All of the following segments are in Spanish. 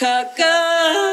Hakka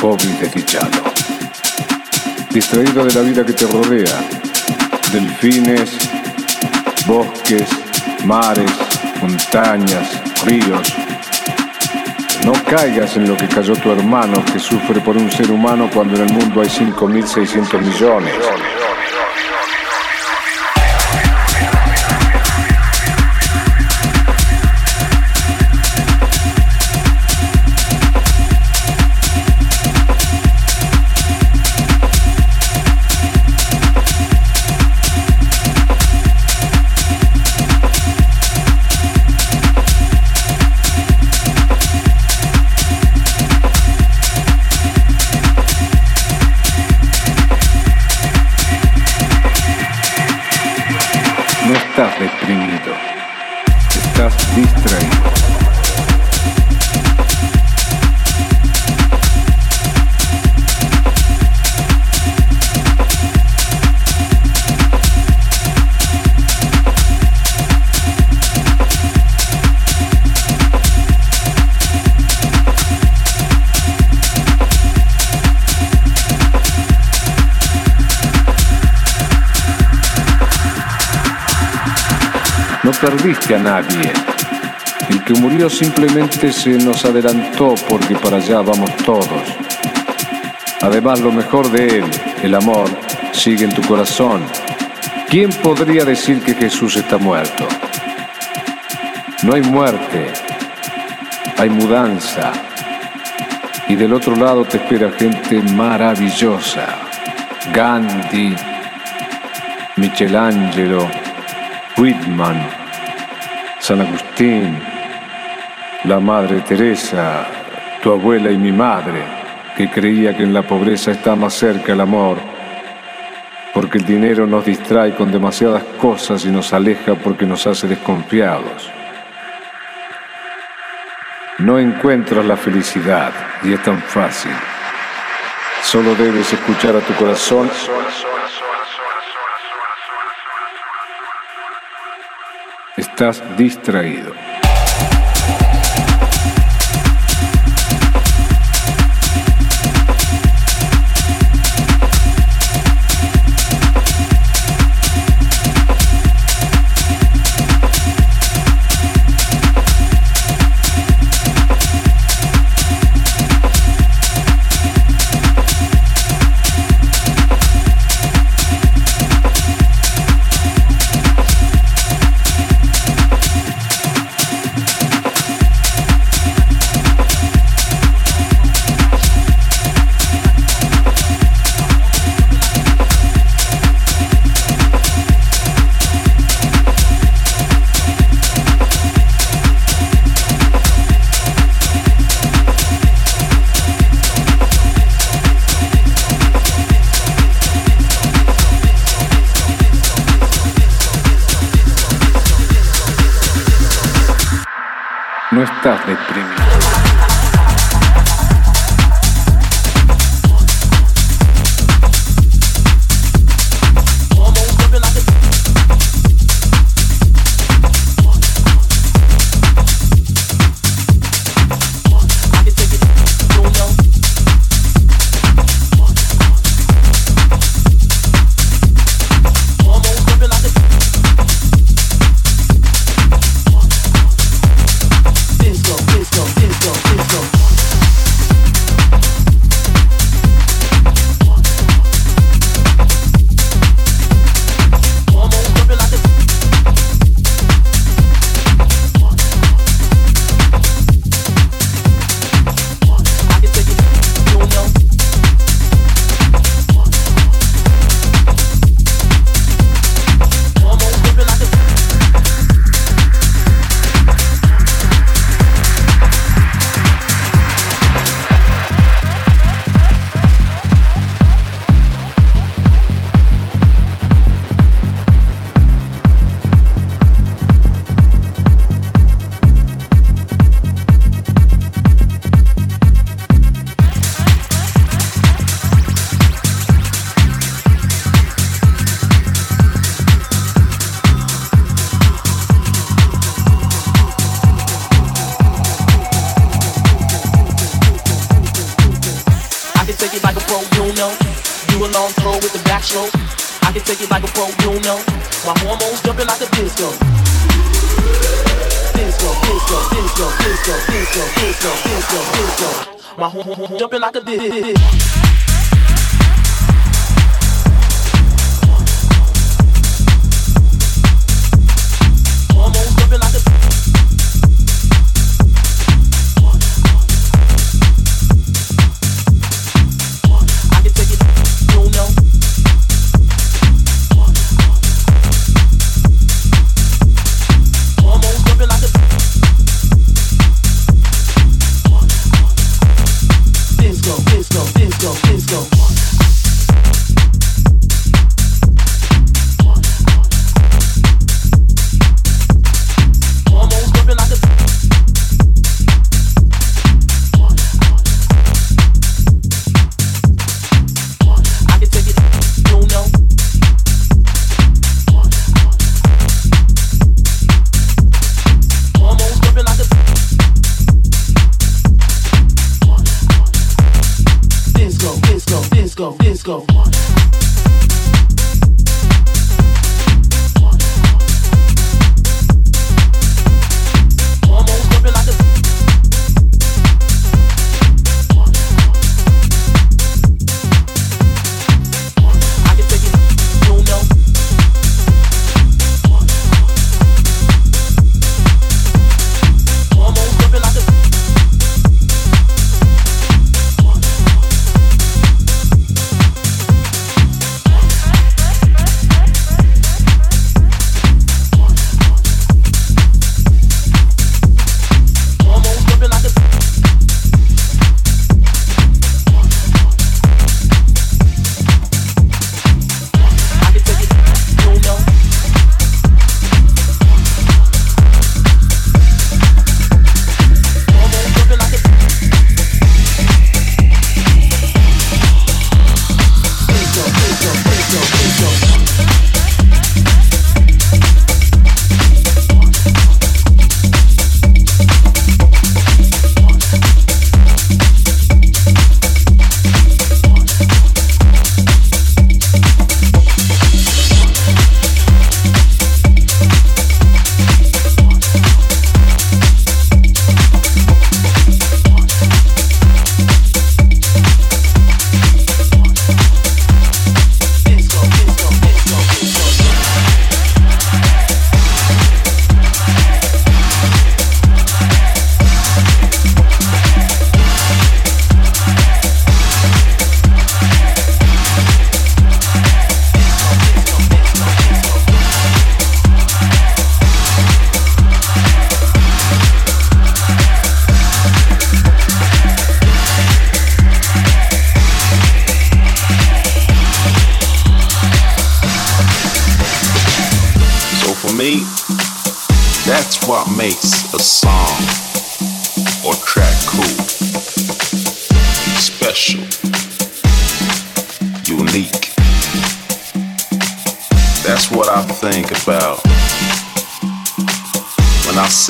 pobre y desdichado? distraído de la vida que te rodea, delfines, bosques, mares, montañas, ríos. No caigas en lo que cayó tu hermano que sufre por un ser humano cuando en el mundo hay 5.600 millones. Perdiste a nadie. El que murió simplemente se nos adelantó porque para allá vamos todos. Además, lo mejor de él, el amor, sigue en tu corazón. ¿Quién podría decir que Jesús está muerto? No hay muerte, hay mudanza. Y del otro lado te espera gente maravillosa. Gandhi, Michelangelo, Whitman, San Agustín, la Madre Teresa, tu abuela y mi madre, que creía que en la pobreza está más cerca el amor, porque el dinero nos distrae con demasiadas cosas y nos aleja porque nos hace desconfiados. No encuentras la felicidad y es tan fácil. Solo debes escuchar a tu corazón estás distraído.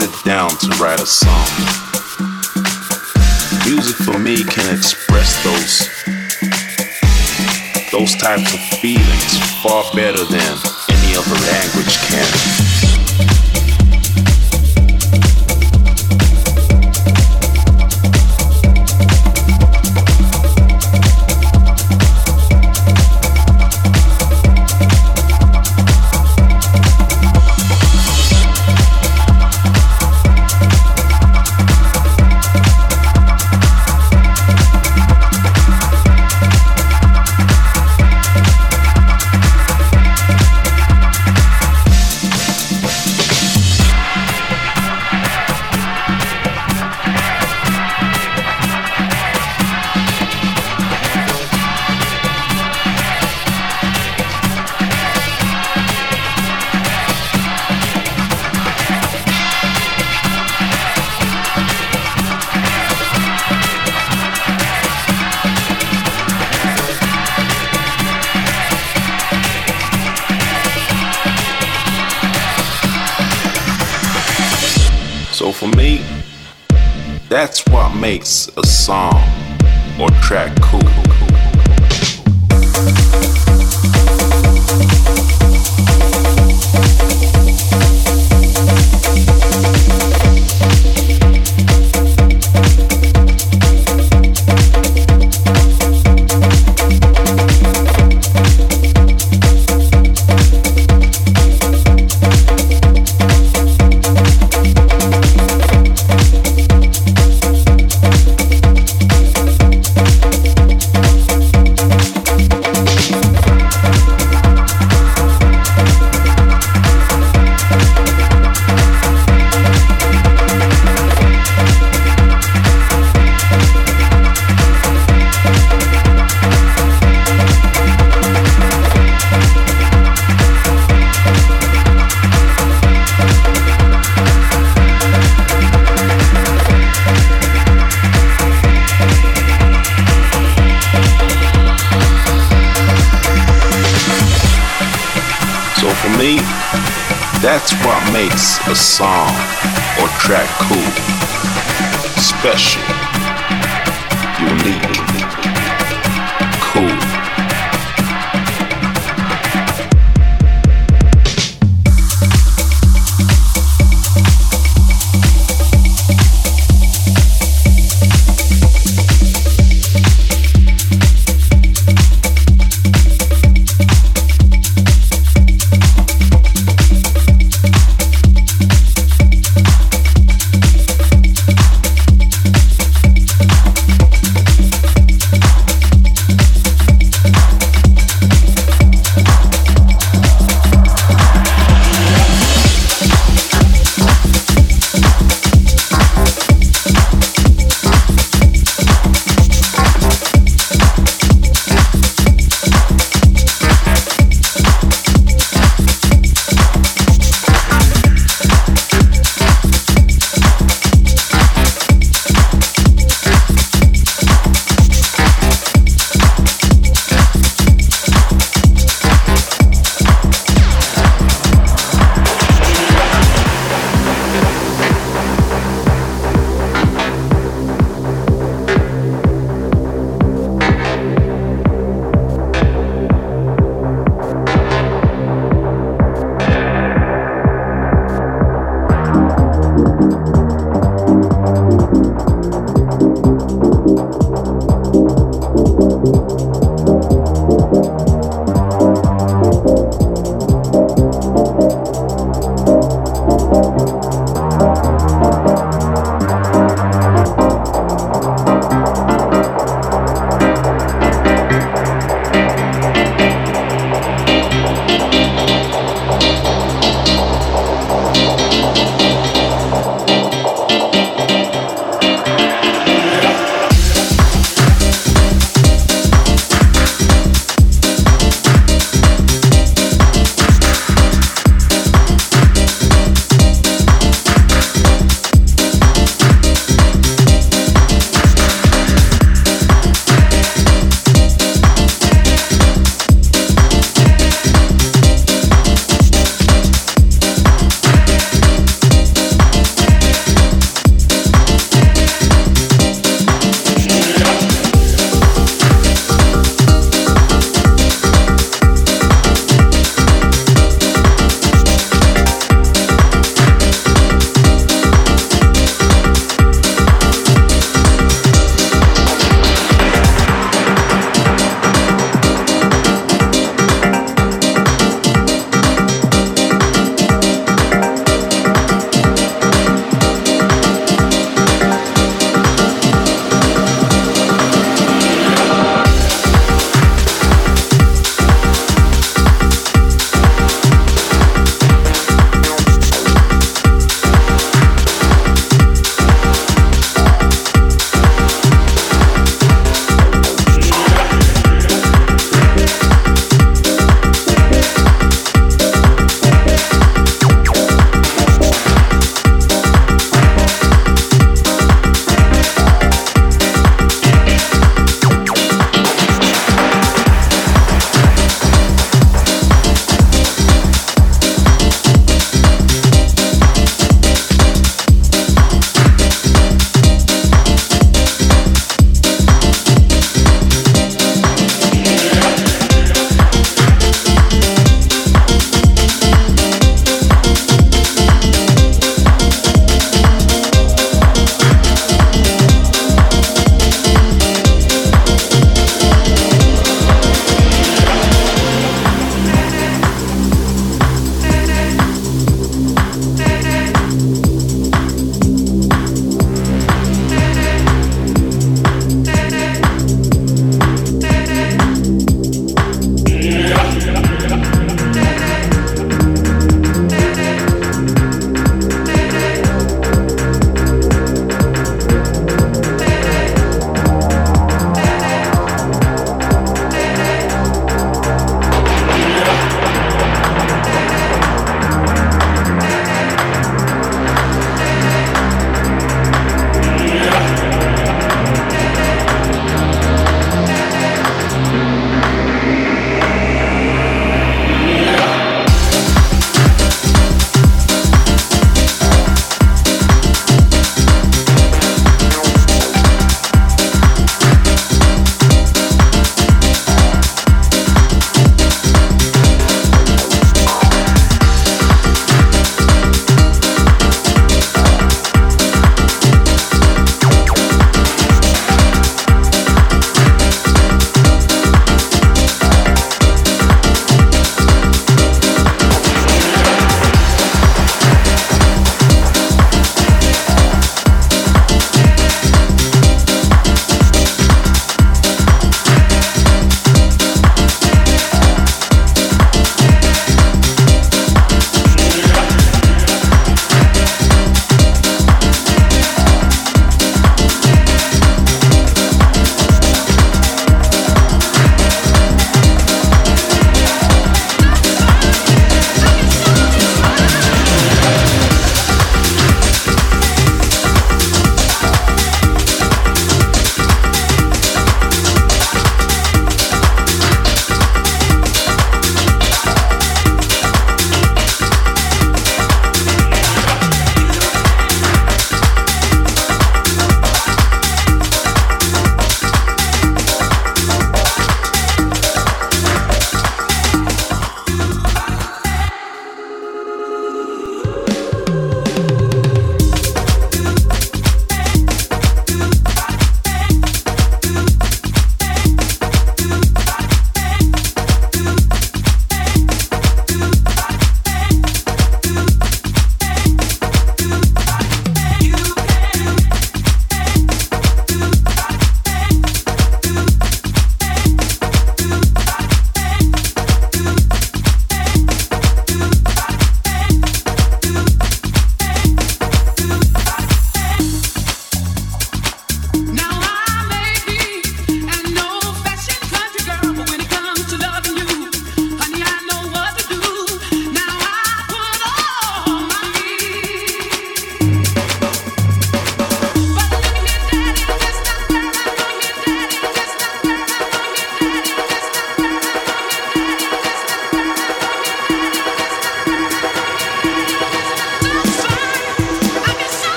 sit down to write a song. Music for me can express those those types of feelings far better than any other language can. A song or track cool, special,